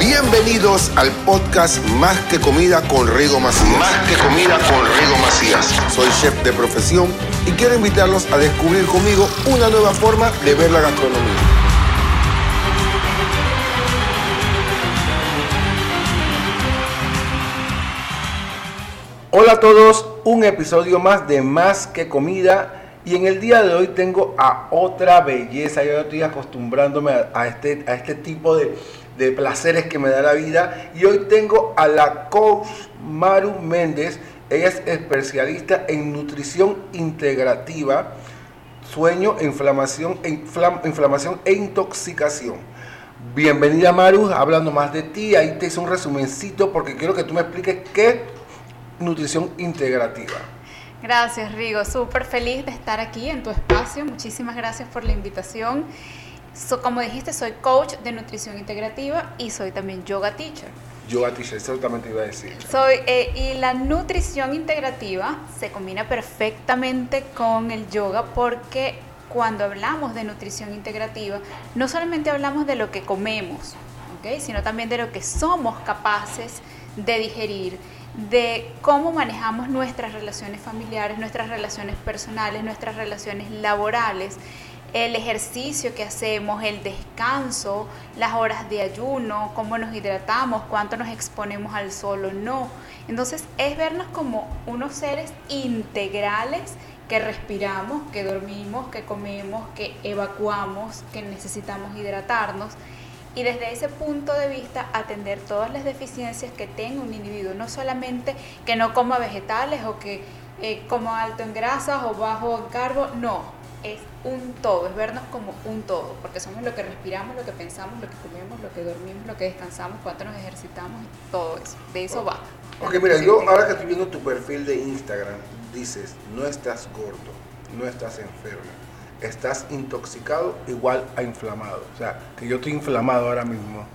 Bienvenidos al podcast Más que Comida con Rigo Macías. Más que comida con Rigo Macías. Soy chef de profesión y quiero invitarlos a descubrir conmigo una nueva forma de ver la gastronomía. Hola a todos, un episodio más de Más que Comida y en el día de hoy tengo a otra belleza. Yo estoy acostumbrándome a, a este, a este tipo de, de placeres que me da la vida. Y hoy tengo a la coach Maru Méndez. Ella es especialista en nutrición integrativa, sueño, inflamación, inflam- inflamación e intoxicación. Bienvenida Maru, hablando más de ti. Ahí te hice un resumencito porque quiero que tú me expliques qué es nutrición integrativa. Gracias, Rigo. Súper feliz de estar aquí en tu espacio. Muchísimas gracias por la invitación. So- como dijiste, soy coach de nutrición integrativa y soy también yoga teacher. Yo a ti, eso también te iba a decir. Soy, eh, y la nutrición integrativa se combina perfectamente con el yoga porque cuando hablamos de nutrición integrativa, no solamente hablamos de lo que comemos, ¿ok? sino también de lo que somos capaces de digerir, de cómo manejamos nuestras relaciones familiares, nuestras relaciones personales, nuestras relaciones laborales, el ejercicio que hacemos, el descanso, las horas de ayuno, cómo nos hidratamos, cuánto nos exponemos al sol o no. Entonces es vernos como unos seres integrales que respiramos, que dormimos, que comemos, que evacuamos, que necesitamos hidratarnos. Y desde ese punto de vista atender todas las deficiencias que tenga un individuo, no solamente que no coma vegetales o que eh, coma alto en grasas o bajo en carbo, no, es un todo, es vernos como un todo, porque somos lo que respiramos, lo que pensamos, lo que comemos, lo que dormimos, lo que descansamos, cuánto nos ejercitamos, todo eso, de eso va. Ok, mira, yo ahora que estoy viendo tu perfil de Instagram, dices, no estás gordo, no estás enfermo, estás intoxicado igual a inflamado. O sea, que yo estoy inflamado ahora mismo,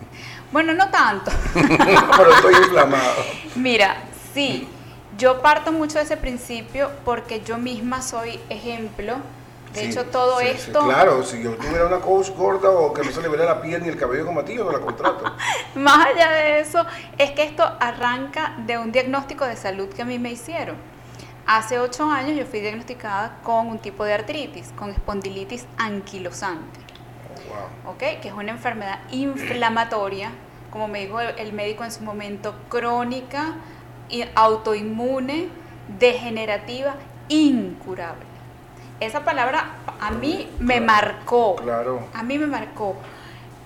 Bueno, no tanto. pero estoy inflamado. Mira, sí, yo parto mucho de ese principio porque yo misma soy ejemplo. De Sí, hecho, todo sí, sí, esto, claro, si yo tuviera una coach gorda o que no se le viera la piel ni el cabello como a ti, yo no la contrato. más allá de eso, es que esto arranca de un diagnóstico de salud que a mí me hicieron. Hace ocho años yo fui diagnosticada con un tipo de artritis, con espondilitis anquilosante. Oh, wow. ¿ok? Que es una enfermedad inflamatoria, como me dijo el, médico en su momento, crónica, autoinmune, degenerativa, incurable. Esa palabra a mí me Claro, marcó. Claro. A mí me marcó.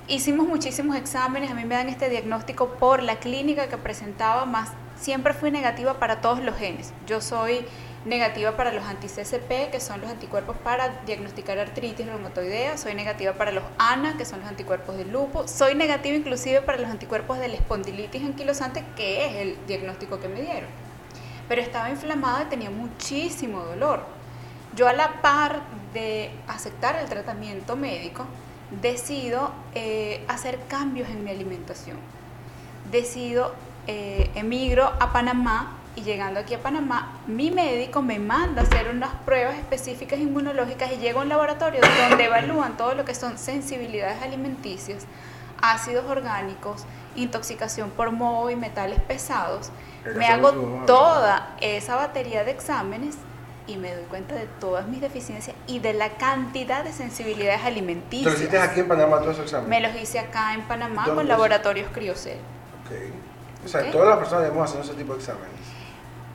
Hicimos muchísimos exámenes, a mí me dan este diagnóstico por la clínica que presentaba, más siempre fui negativa para todos los genes. Yo soy negativa para los anti-CCP, que son los anticuerpos para diagnosticar artritis reumatoidea, soy negativa para los ANA, que son los anticuerpos del lupus, soy negativa inclusive para los anticuerpos de la espondilitis anquilosante, que es el diagnóstico que me dieron. Pero estaba inflamada y tenía muchísimo dolor. Yo a la par de aceptar el tratamiento médico, decido eh, hacer cambios en mi alimentación. Decido, eh, emigro a Panamá y llegando aquí a Panamá, mi médico me manda a hacer unas pruebas específicas inmunológicas y llego a un laboratorio donde evalúan todo lo que son sensibilidades alimenticias, ácidos orgánicos, intoxicación por moho y metales pesados. Me hago toda esa batería de exámenes y me doy cuenta de todas mis deficiencias y de la cantidad de sensibilidades ¿Te alimenticias. lo hiciste aquí en Panamá todos esos exámenes? Me los hice acá en Panamá ¿Dónde con laboratorios Criocel. Ok. O sea, todas las personas debemos hacer ese tipo de exámenes.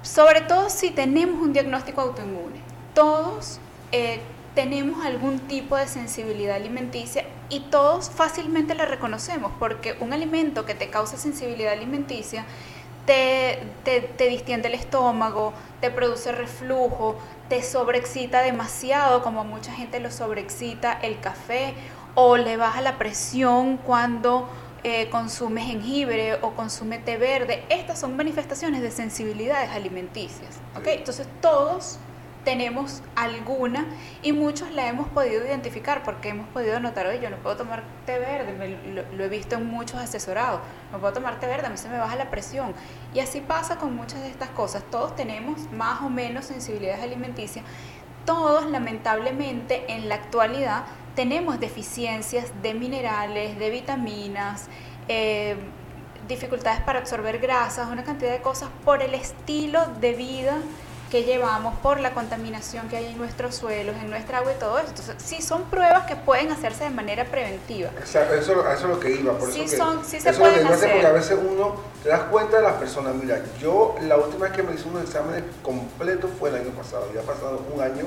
Sobre todo si tenemos un diagnóstico autoinmune. Todos eh, tenemos algún tipo de sensibilidad alimenticia y todos fácilmente la reconocemos porque un alimento que te causa sensibilidad alimenticia te, te, te distiende el estómago, te produce reflujo, te sobreexcita demasiado, como a mucha gente lo sobreexcita el café, o le baja la presión cuando eh, consume jengibre o consume té verde. Estas son manifestaciones de sensibilidades alimenticias. ¿ok? Entonces todos tenemos alguna y muchos la hemos podido identificar porque hemos podido notar, oye, yo no puedo tomar té verde, me- lo, lo he visto en muchos asesorados, no puedo tomar té verde, a mí se me baja la presión. Y así pasa con muchas de estas cosas, todos tenemos más o menos sensibilidades alimenticias, todos lamentablemente en la actualidad tenemos deficiencias de minerales, de vitaminas, eh, dificultades para absorber grasas, una cantidad de cosas por el estilo de vida que llevamos, por la contaminación que hay en nuestros suelos, en nuestra agua y todo eso. Entonces, sí son pruebas que pueden hacerse de manera preventiva. Exacto, eso, eso es lo que iba. Por Sí eso que, son- sí se eso lo que pueden hacer. Porque a veces uno te das cuenta de las personas. Mira, yo la última vez que me hice unos exámenes completos fue el año pasado. Ya ha pasado un año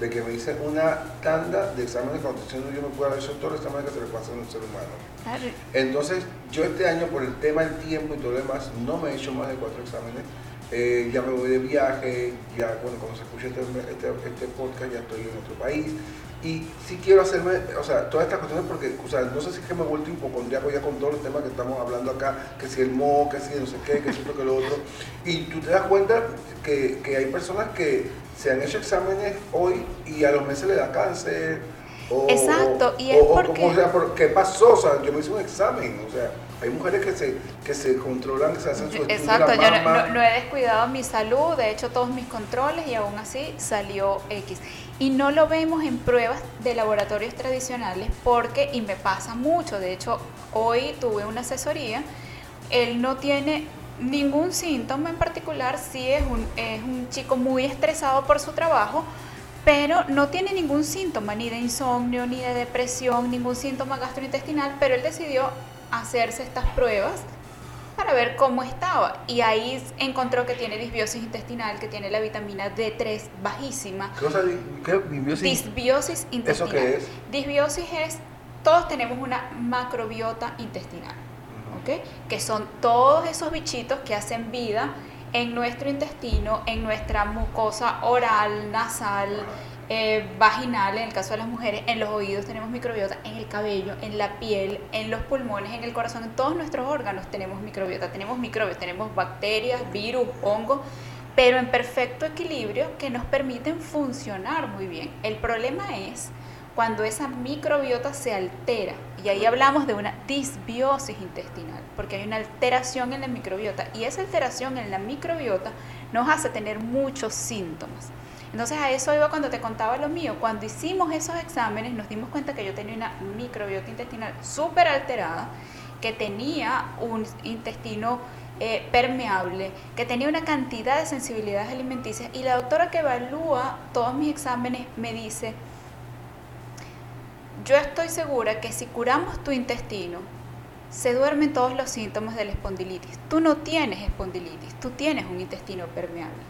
de que me hice una tanda de exámenes cuando yo me puedo haber hecho todos los exámenes que se le puede hacer a un ser humano. Claro. Entonces, yo este año, por el tema del tiempo y todo lo demás, no me he hecho más de cuatro exámenes. Eh, ya me voy de viaje, ya bueno, cuando se escuche este, este, este podcast ya estoy en otro país. Y sí quiero hacerme, o sea, todas estas cuestiones porque, o sea, no sé si es que me he vuelto hipocondriaco ya con todos los temas que estamos hablando acá, que si el mo, que si no sé qué, que si esto, que lo otro. Y tú te das cuenta que, que hay personas que se han hecho exámenes hoy y a los meses le da cáncer. O, Exacto, y o- es o- porque- o sea, ¿por ¿qué pasó? O sea, yo me hice un examen, o sea, hay mujeres que se, que se controlan, que se hacen su de Exacto, yo no, no- no he descuidado mi salud, he hecho todos mis controles y aún así salió X. Y no lo vemos en pruebas de laboratorios tradicionales porque, y me pasa mucho, de hecho hoy tuve una asesoría, él no tiene ningún síntoma en particular, sí es un, es un chico muy estresado por su trabajo, pero no tiene ningún síntoma, ni de insomnio, ni de depresión, ningún síntoma gastrointestinal, pero él decidió hacerse estas pruebas para ver cómo estaba. Y ahí encontró que tiene disbiosis intestinal, que tiene la vitamina D3 bajísima. ¿Qué cosa? ¿Disbiosis? Disbiosis intestinal. qué es? Disbiosis es, todos tenemos una macrobiota intestinal, ¿ok? Que son todos esos bichitos que hacen vida en nuestro intestino, en nuestra mucosa oral, nasal, eh, vaginal, en el caso de las mujeres, en los oídos tenemos microbiota, en el cabello, en la piel, en los pulmones, en el corazón, en todos nuestros órganos tenemos microbiota, tenemos microbios, tenemos bacterias, virus, hongos, pero en perfecto equilibrio que nos permiten funcionar muy bien. El problema es cuando esa microbiota se altera, y ahí hablamos de una disbiosis intestinal, porque hay una alteración en la microbiota, y esa alteración en la microbiota nos hace tener muchos síntomas. Entonces a eso iba cuando te contaba lo mío. Cuando hicimos esos exámenes nos dimos cuenta que yo tenía una microbiota intestinal súper alterada, que tenía un intestino eh, permeable, que tenía una cantidad de sensibilidades alimenticias y la doctora que evalúa todos mis exámenes me dice, yo estoy segura que si curamos tu intestino, se duermen todos los síntomas de la espondilitis. Tú no tienes espondilitis, tú tienes un intestino permeable.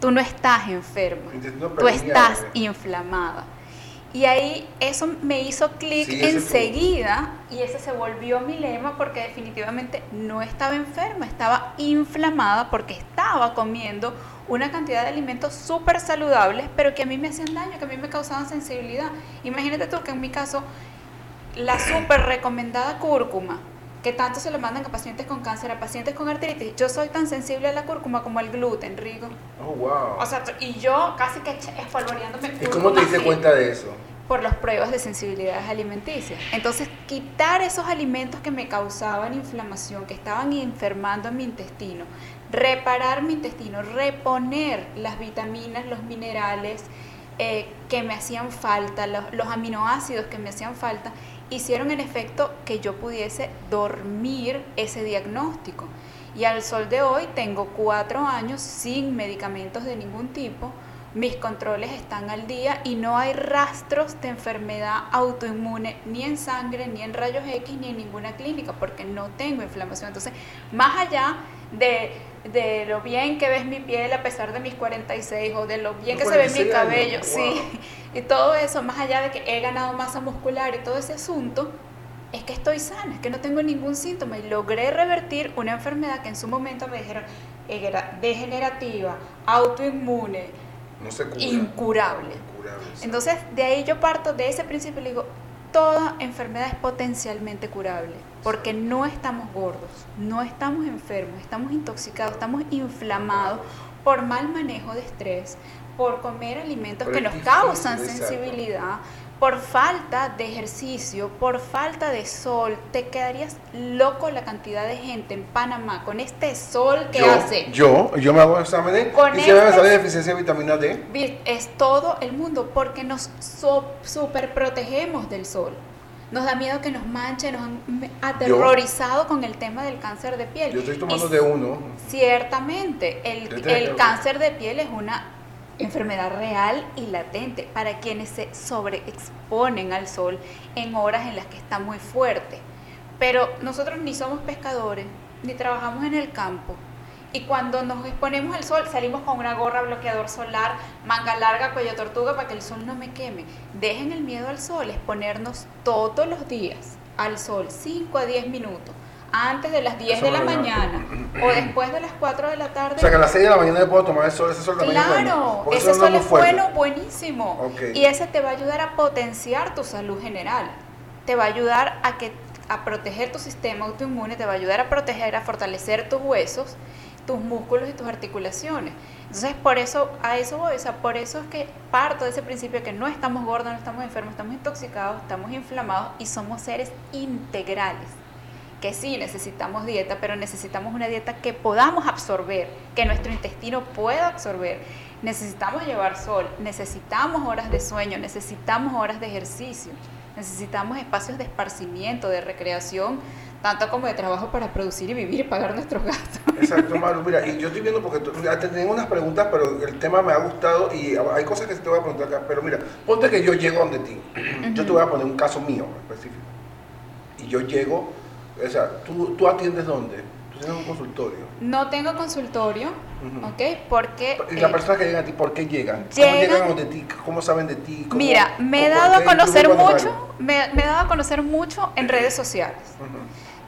Tú no estás enferma, tú estás inflamada. Y ahí eso me hizo clic Sí, ese fue- enseguida y ese se volvió mi lema porque definitivamente no estaba enferma, estaba inflamada porque estaba comiendo una cantidad de alimentos súper saludables, pero que a mí me hacían daño, que a mí me causaban sensibilidad. Imagínate tú que en mi caso la súper recomendada cúrcuma, que tanto se lo mandan a pacientes con cáncer, a pacientes con artritis, yo soy tan sensible a la cúrcuma como al gluten, Rigo. Oh, wow. O sea, y yo casi que espolvoreándome ¿Y cómo te diste cuenta de eso? por las pruebas de sensibilidades alimenticias. Entonces, quitar esos alimentos que me causaban inflamación, que estaban enfermando en mi intestino, reparar mi intestino, reponer las vitaminas, los minerales eh, que me hacían falta, los, los aminoácidos que me hacían falta, hicieron en efecto que yo pudiese dormir ese diagnóstico. Y al sol de hoy tengo cuatro años sin medicamentos de ningún tipo, mis controles están al día y no hay rastros de enfermedad autoinmune ni en sangre, ni en rayos X, ni en ninguna clínica, porque no tengo inflamación. Entonces, más allá de, de lo bien que ves mi piel a pesar de mis 46 o de lo bien que se ve mi 46 años, cabello, wow. sí, y todo eso, más allá de que he ganado masa muscular y todo ese asunto, es que estoy sana, es que no tengo ningún síntoma y logré revertir una enfermedad que en su momento me dijeron era degenerativa, autoinmune, No se cura. incurable. Entonces, de ahí yo parto de ese principio y le digo, toda enfermedad es potencialmente curable, porque no estamos gordos, no estamos enfermos, estamos intoxicados, estamos inflamados por mal manejo de estrés, por comer alimentos que nos causan sensibilidad, por falta de ejercicio, por falta de sol. Te quedarías loco la cantidad de gente en Panamá con este sol que yo, hace. Yo, yo me hago exámenes Con y siempre me este- sale deficiencia de vitamina D. Es todo el mundo porque nos so- super protegemos del sol. nos da miedo que nos manche, nos han aterrorizado con el tema del cáncer de piel. Yo estoy tomando de uno. Ciertamente, el, el cáncer de piel es una enfermedad real y latente para quienes se sobreexponen al sol en horas en las que está muy fuerte. Pero nosotros ni somos pescadores, ni trabajamos en el campo. Y cuando nos exponemos al sol, salimos con una gorra, bloqueador solar, manga larga, cuello tortuga para que el sol no me queme. Dejen el miedo al sol, exponernos todos los días al sol, 5 a 10 minutos, antes de las 10 de la mañana o después de las 4 de la tarde. O sea, que a las 6 de la mañana puedo tomar el sol, ese sol también claro, es bueno. Porque ese sol es bueno, buenísimo. Y ese te va a ayudar a potenciar tu salud general. Te va a ayudar a que a proteger tu sistema autoinmune, te va a ayudar a proteger, a fortalecer tus huesos, tus músculos y tus articulaciones. Entonces, por eso, a eso voy, o sea, por eso es que parto de ese principio de que no estamos gordos, no estamos enfermos, estamos intoxicados, estamos inflamados y somos seres integrales. Que sí, necesitamos dieta, pero necesitamos una dieta que podamos absorber, que nuestro intestino pueda absorber. Necesitamos llevar sol, necesitamos horas de sueño, necesitamos horas de ejercicio, necesitamos espacios de esparcimiento, de recreación, tanto como de trabajo para producir y vivir y pagar nuestros gastos. Exacto, Maru. Mira, y yo estoy viendo porque tú- ya te tengo unas preguntas, pero el tema me ha gustado y hay cosas que te voy a preguntar acá. Pero mira, ponte que yo llego donde ti. Yo te voy a poner un caso mío específico. Y yo llego, o sea, ¿tú, tú atiendes dónde? Tú tienes un consultorio. No tengo consultorio. ¿ok? Porque... Y las eh, personas que llegan a ti, ¿por qué llegan? ¿Cómo Llegan- llegan donde ti? ¿Cómo saben de ti? ¿Cómo- Mira, me he dado a conocer mucho, me, me he dado a conocer mucho en redes sociales.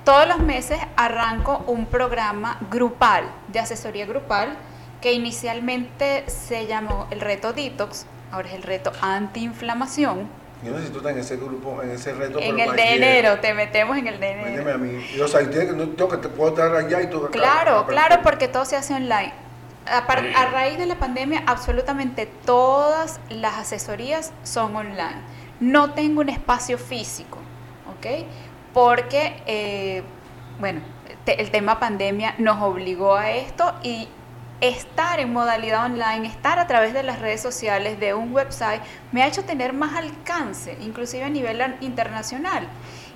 Todos los meses arranco un programa grupal, de asesoría grupal, que inicialmente se llamó el reto Detox, ahora es el reto antiinflamación. Yo necesito estar en ese grupo, en ese reto. En pero el de enero, te metemos en el de enero. Méteme a mí. Y, o sea, y tiene que, no tengo que te puedo estar allá y tú acá. Claro, claro, porque todo se hace online. A, par- a raíz de la pandemia, absolutamente todas las asesorías son online. No tengo un espacio físico, ¿ok? Porque, eh, bueno, te- el tema pandemia nos obligó a esto y estar en modalidad online, estar a través de las redes sociales, de un website, me ha hecho tener más alcance, inclusive a nivel internacional,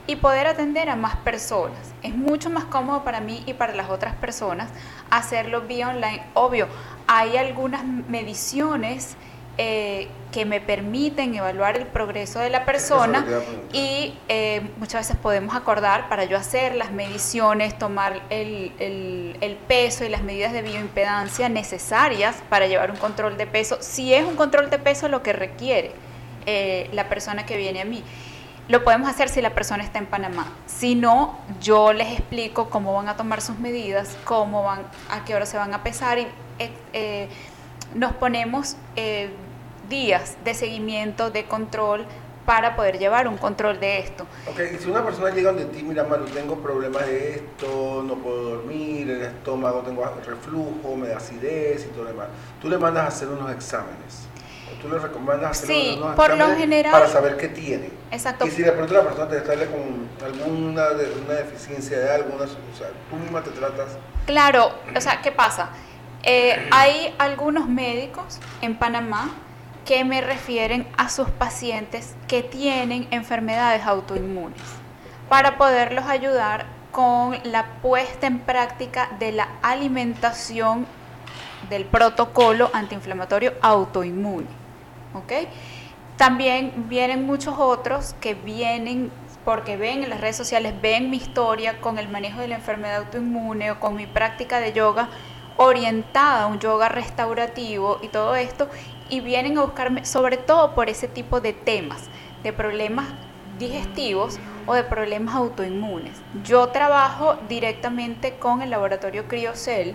y poder atender a más personas. Es mucho más cómodo para mí y para las otras personas hacerlo vía online. Obvio, hay algunas mediciones eh, que me permiten evaluar el progreso de la persona y eh, muchas veces podemos acordar para yo hacer las mediciones, tomar el, el- el peso y las medidas de bioimpedancia necesarias para llevar un control de peso, si es un control de peso lo que requiere eh, la persona que viene a mí. Lo podemos hacer si la persona está en Panamá. Si no, yo les explico cómo van a tomar sus medidas, cómo van, a qué hora se van a pesar y eh, nos ponemos días de seguimiento, de control para poder llevar un control de esto. Ok, y si una persona llega donde ti, mira, Maru, tengo problemas de esto, no puedo dormir, el estómago, tengo reflujo, me da acidez y todo lo demás, tú le mandas a hacer unos exámenes. O tú le recomiendas hacer Sí, unos por lo exámenes general- para saber qué tiene. Exacto. Y si de pronto la persona te sale con alguna de- una deficiencia de algo, o sea, tú misma te tratas. Claro, o sea, ¿qué pasa? Eh, hay algunos médicos en Panamá que me refieren a sus pacientes que tienen enfermedades autoinmunes para poderlos ayudar con la puesta en práctica de la alimentación del protocolo antiinflamatorio autoinmune. También vienen muchos otros que vienen porque ven en las redes sociales, ven mi historia con el manejo de la enfermedad autoinmune o con mi práctica de yoga orientada a un yoga restaurativo y todo esto, y vienen a buscarme sobre todo por ese tipo de temas, de problemas digestivos o de problemas autoinmunes. Yo trabajo directamente con el laboratorio Criocel,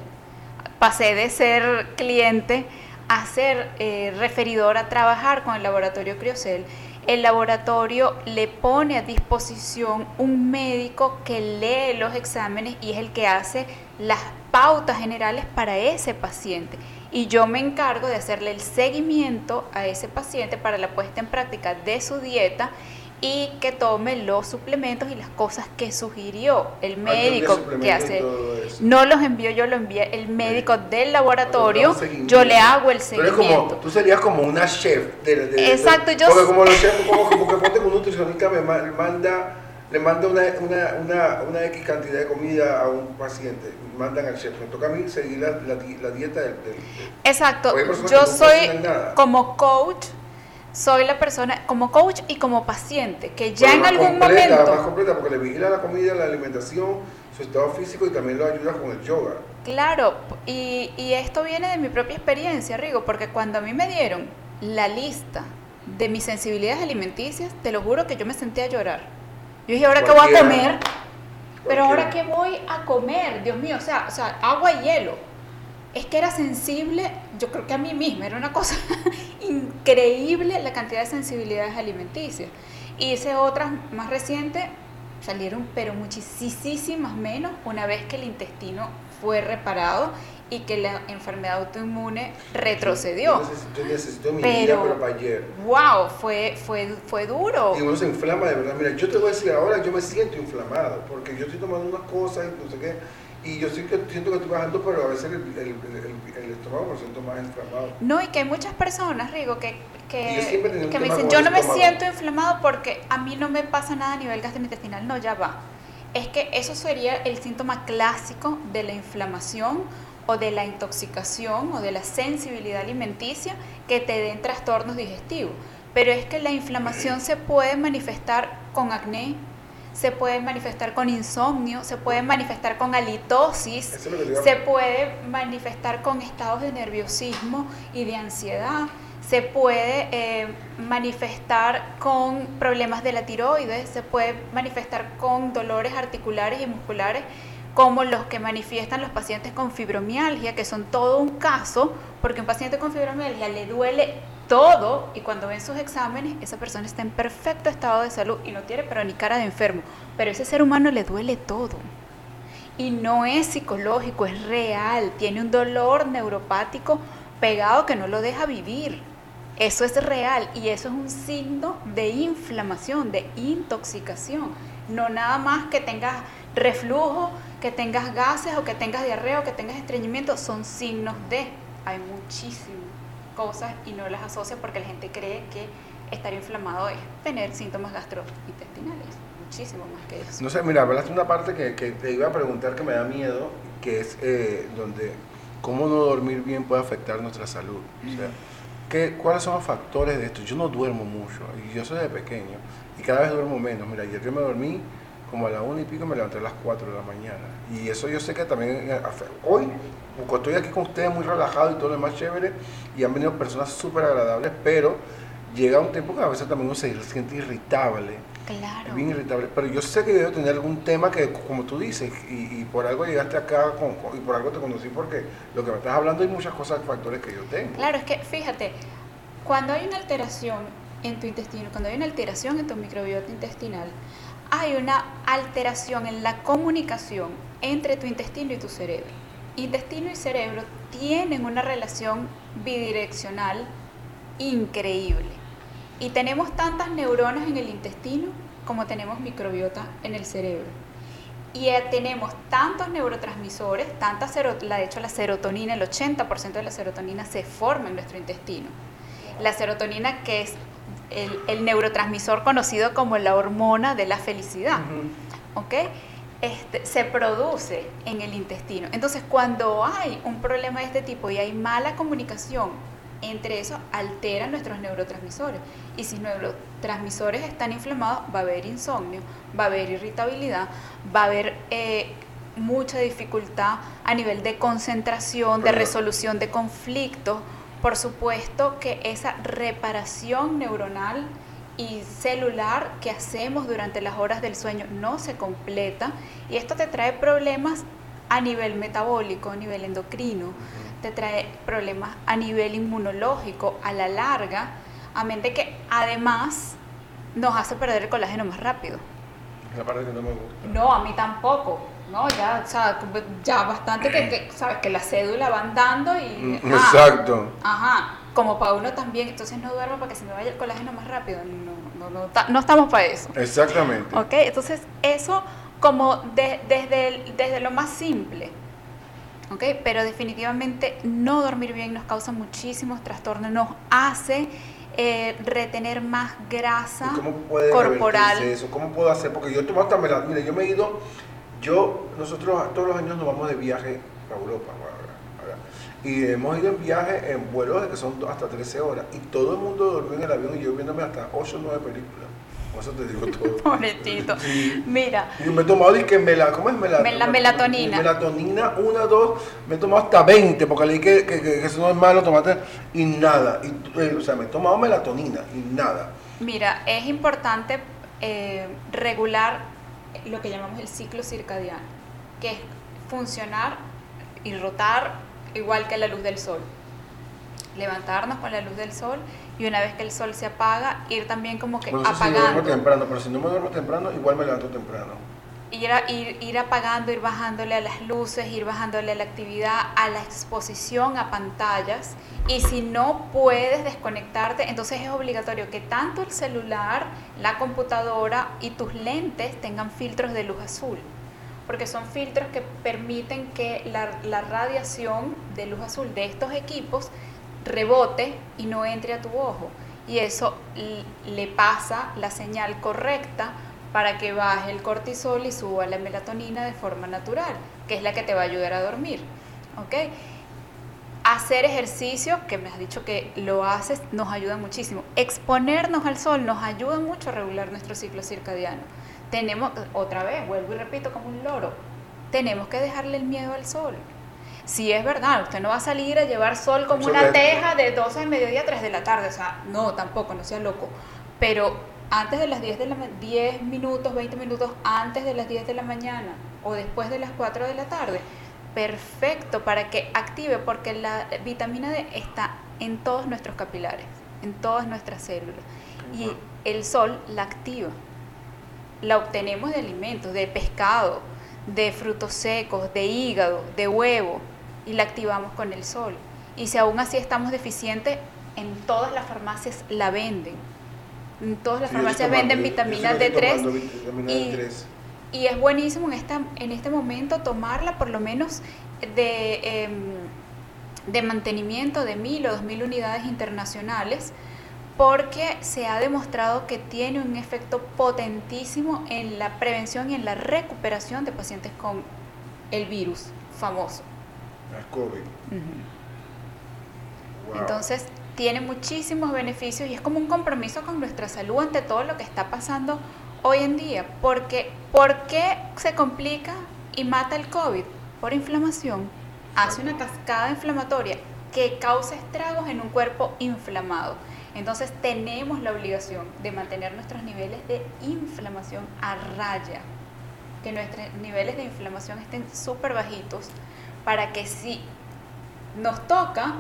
pasé de ser cliente a ser eh, referidor a trabajar con el laboratorio Criocel. El laboratorio le pone a disposición un médico que lee los exámenes y es el que hace las pautas generales para ese paciente. Y yo me encargo de hacerle el seguimiento a ese paciente para la puesta en práctica de su dieta y que tome los suplementos y las cosas que sugirió el médico que hace. No los envió yo, lo envié el médico del laboratorio. Yo le hago el seguimiento. Pero es como, tú serías como una chef. De, Exacto, yo Porque como los chefs, como, como que ponte un nutricionista me manda le manda una, una, una, una, X cantidad de comida a un paciente, mandan al chef. Me toca a mí seguir la, la, dieta del, Exacto. Yo soy como coach, soy la persona, como coach y como paciente, que ya en algún momento... Más completa, porque le vigila la comida, la alimentación, su estado físico y también lo ayuda con el yoga. Claro, y, y esto viene de mi propia experiencia, Rigo, porque cuando a mí me dieron la lista de mis sensibilidades alimenticias, te lo juro que yo me senté a llorar yo dije, ¿ahora qué voy a comer? Pero ahora qué voy a comer, Dios mío, o sea, o sea, agua y hielo. Es que era sensible, yo creo que a mí misma, era una cosa increíble la cantidad de sensibilidades alimenticias. Y hice otras más recientes, salieron pero muchísimas menos una vez que el intestino fue reparado y que la enfermedad autoinmune retrocedió. Yo necesito, mi pero, pero para ayer. Wow, fue, fue, fue duro. Y uno se inflama de verdad. Mira, yo te voy a decir ahora, yo me siento inflamado, porque yo estoy tomando unas cosas y no sé qué, y yo sí que siento que estoy bajando, pero a veces el, el, el, estómago me siento más inflamado. No, y que hay muchas personas, Rigo, que, que, que me dicen, yo no me siento inflamado porque a mí no me pasa nada a nivel gastrointestinal. No, ya va. Es que eso sería el síntoma clásico de la inflamación o de la intoxicación o de la sensibilidad alimenticia que te den trastornos digestivos. Pero es que la inflamación se puede manifestar con acné, se puede manifestar con insomnio, se puede manifestar con halitosis, se puede manifestar con estados de nerviosismo y de ansiedad, se puede eh, manifestar con problemas de la tiroides, se puede manifestar con dolores articulares y musculares como los que manifiestan los pacientes con fibromialgia, que son todo un caso, porque un paciente con fibromialgia le duele todo y cuando ven sus exámenes esa persona está en perfecto estado de salud y no tiene pero ni cara de enfermo, pero ese ser humano le duele todo. Y no es psicológico, es real, tiene un dolor neuropático pegado que no lo deja vivir. Eso es real y eso es un signo de inflamación, de intoxicación. No nada más que tengas reflujo, que tengas gases o que tengas diarrea o que tengas estreñimiento son signos de. Hay muchísimas cosas y no las asocia porque la gente cree que estar inflamado es tener síntomas gastrointestinales. Muchísimo más que eso. No sé, mira, hablaste una parte que, que, te iba a preguntar que me da miedo, que es eh, donde cómo no dormir bien puede afectar nuestra salud. O sea, ¿qué, ¿cuáles son los factores de esto? Yo no duermo mucho y yo soy de pequeño y cada vez duermo menos. Mira, ayer yo me dormí como a la una y pico me levanté a las 4 de la mañana. Y eso yo sé que también, eh, hoy, porque estoy aquí con ustedes muy relajado y todo lo demás chévere, y han venido personas súper agradables, pero llega un tiempo que a veces también uno se siente irritable. Claro. Bien irritable. Pero yo sé que debo tener algún tema que, como tú dices, y, por algo llegaste acá con, y por algo te conocí, porque lo que me estás hablando hay muchas cosas, factores que yo tengo. Claro, es que fíjate, cuando hay una alteración en tu intestino, cuando hay una alteración en tu microbiota intestinal, hay una alteración en la comunicación entre tu intestino y tu cerebro. Intestino y cerebro tienen una relación bidireccional increíble. Y tenemos tantas neuronas en el intestino como tenemos microbiota en el cerebro. Y eh, tenemos tantos neurotransmisores, tanta la, de hecho la serotonina, el 80% de la serotonina se forma en nuestro intestino. La serotonina que es el, neurotransmisor conocido como la hormona de la felicidad. Este, se produce en el intestino. Entonces, cuando hay un problema de este tipo y hay mala comunicación entre eso, altera nuestros neurotransmisores. Y si los neurotransmisores están inflamados, va a haber insomnio, va a haber irritabilidad, va a haber eh, mucha dificultad a nivel de concentración, de resolución de conflictos por supuesto que esa reparación neuronal y celular que hacemos durante las horas del sueño no se completa y esto te trae problemas a nivel metabólico, a nivel endocrino, te trae problemas a nivel inmunológico a la larga, a mente que además nos hace perder el colágeno más rápido. Esa parte que no me gusta. No, a mí tampoco. No, ya, o sea, ya bastante que, sabes que la cédula van dando y... Mm, exacto. Ajá, como para uno también, entonces no duermo para que se me vaya el colágeno más rápido. No, no, no, no estamos para eso. Exactamente. ¿Ok? Entonces, eso como de- desde, el- desde lo más simple. ¿Ok? Pero definitivamente no dormir bien nos causa muchísimos trastornos, nos hace eh, retener más grasa ¿Y ¿Cómo puede corporal. eso? ¿Cómo puedo hacer? Porque yo tomo hasta. Mira, yo me he ido, yo, nosotros todos los años nos vamos de viaje a Europa. Y hemos ido en viaje en vuelos de que son hasta 13 horas. Y todo el mundo durmió en el avión y yo viéndome hasta 8 o 9 películas. Con eso te digo todo. Pobrecito. Sí. Mira, Y me he tomado, dizque, mela, ¿cómo es mela- Me- la melatonina. Melatonina, una, dos, me he tomado hasta 20, porque leí que, que, que- que eso no es malo tomarte, y nada. Y, eh, o sea, me he tomado melatonina y nada. mira, es importante eh, regular lo que llamamos el ciclo circadiano, que es funcionar y rotar igual que la luz del sol. Levantarnos con la luz del sol y una vez que el sol se apaga, ir también como que Bueno, eso sí, duermo apagando. temprano, pero si no me duermo temprano, igual me levanto temprano. ir, a- ir, ir apagando, ir bajándole a las luces, ir bajándole a la actividad, a la exposición a pantallas. Y si no puedes desconectarte, entonces es obligatorio que tanto el celular, la computadora y tus lentes tengan filtros de luz azul. Porque son filtros que permiten que la, radiación de luz azul de estos equipos rebote y no entre a tu ojo. Y eso le pasa la señal correcta para que baje el cortisol y suba la melatonina de forma natural, que es la que te va a ayudar a dormir. ¿Ok? Hacer ejercicio, que me has dicho que lo haces, nos ayuda muchísimo. Exponernos al sol nos ayuda mucho a regular nuestro ciclo circadiano. Tenemos, otra vez, vuelvo y repito como un loro, tenemos que dejarle el miedo al sol. Si es verdad, usted no va a salir a llevar sol como una teja de 12 de mediodía a 3 de la tarde, o sea, no, tampoco, no sea loco. Pero antes de las 10 de la ma- 10 minutos, 20 minutos antes de las 10 de la mañana o después de las 4 de la tarde, perfecto para que active porque la vitamina D está en todos nuestros capilares, en todas nuestras células y el sol la activa. La obtenemos de alimentos, de pescado, de frutos secos, de hígado, de huevo y la activamos con el sol. Y si aún así estamos deficientes, en todas las farmacias la venden. En todas las Sí, farmacias tomando, venden yo- yo vitamina sí lo estoy D3 tomando, vitamina y, D3. y es buenísimo en, esta, en este momento tomarla por lo menos de, em, de mantenimiento de mil o dos mil unidades internacionales porque se ha demostrado que tiene un efecto potentísimo en la prevención y en la recuperación de pacientes con el virus famoso. COVID. Wow. Entonces, tiene muchísimos beneficios y es como un compromiso con nuestra salud ante todo lo que está pasando hoy en día. Porque, ¿Por qué se complica y mata el COVID? Por inflamación. Hace una cascada inflamatoria que causa estragos en un cuerpo inflamado. Entonces tenemos la obligación de mantener nuestros niveles de inflamación a raya, que nuestros niveles de inflamación estén súper bajitos para que si nos toca,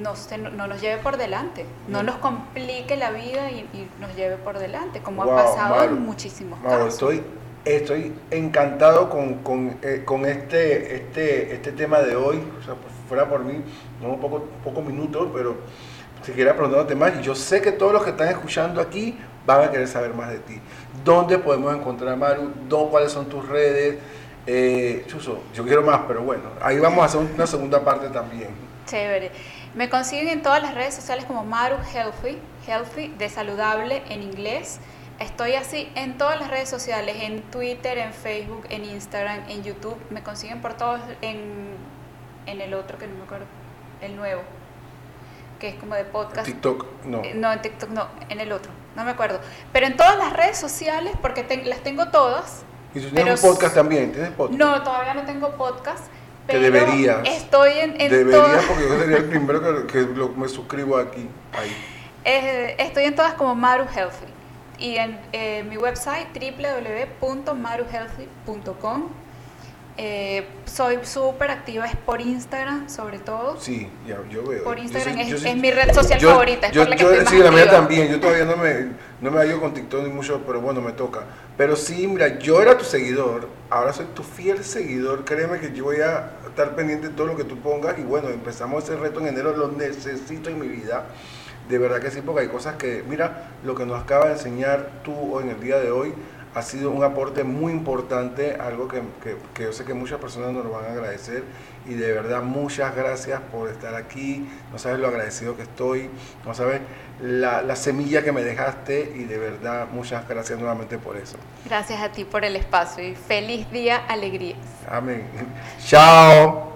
no, se- no nos lleve por delante, no Mm. nos complique la vida y, y nos lleve por delante, como Wow, ha pasado Maru. en muchísimos casos. estoy, estoy encantado con, con, eh, con este, este, este tema de hoy. O sea, fuera por mí, no poco, pocos minutos, pero siquiera preguntándote más. Y yo sé que todos los que están escuchando aquí van a querer saber más de ti. ¿Dónde podemos encontrar a Maru? ¿Dó- ¿Cuáles son tus redes? Eh, Chuso, yo quiero más, pero bueno, ahí vamos a hacer una segunda parte también. Chévere. Me consiguen en todas las redes sociales como Maru Healthy, Healthy de saludable en inglés. Estoy así en todas las redes sociales, en Twitter, en Facebook, en Instagram, en YouTube. Me consiguen por todos, en, en el otro que no me acuerdo, el nuevo, que es como de podcast. TikTok, no. Eh, No, en TikTok no, en el otro, no me acuerdo. Pero en todas las redes sociales, porque las tengo todas. Y tú pero tienes un podcast también, ¿tienes podcast? No, todavía no tengo podcast. Que Pero deberías. Estoy en, todas. porque yo sería el primero que, que lo- me suscribo aquí. Ahí. Eh, estoy en todas como Maru Healthy. Y en eh, mi website www.maruhealthy.com. Eh, soy súper activa, es por Instagram sobre todo. Sí, ya, yo veo. Por Yo Instagram soy- es- yo es mi red social yo- favorita, es yo- por la que yo- estoy más Sí, la mía también. Yo todavía no me, no me hallo con TikTok ni mucho, pero bueno, me toca. Pero sí, mira, yo era tu seguidor, ahora soy tu fiel seguidor. Créeme que yo voy a estar pendiente de todo lo que tú pongas. Y bueno, empezamos ese reto en enero, lo necesito en mi vida. de verdad que sí, porque hay cosas que, mira, lo que nos acaba de enseñar tú en el día de hoy ha sido un aporte muy importante, algo que, que, yo sé que muchas personas nos lo van a agradecer y de verdad muchas gracias por estar aquí, no sabes lo agradecido que estoy, no sabes la, la semilla que me dejaste y de verdad muchas gracias nuevamente por eso. Gracias a ti por el espacio y feliz día, alegrías. Amén. Chao.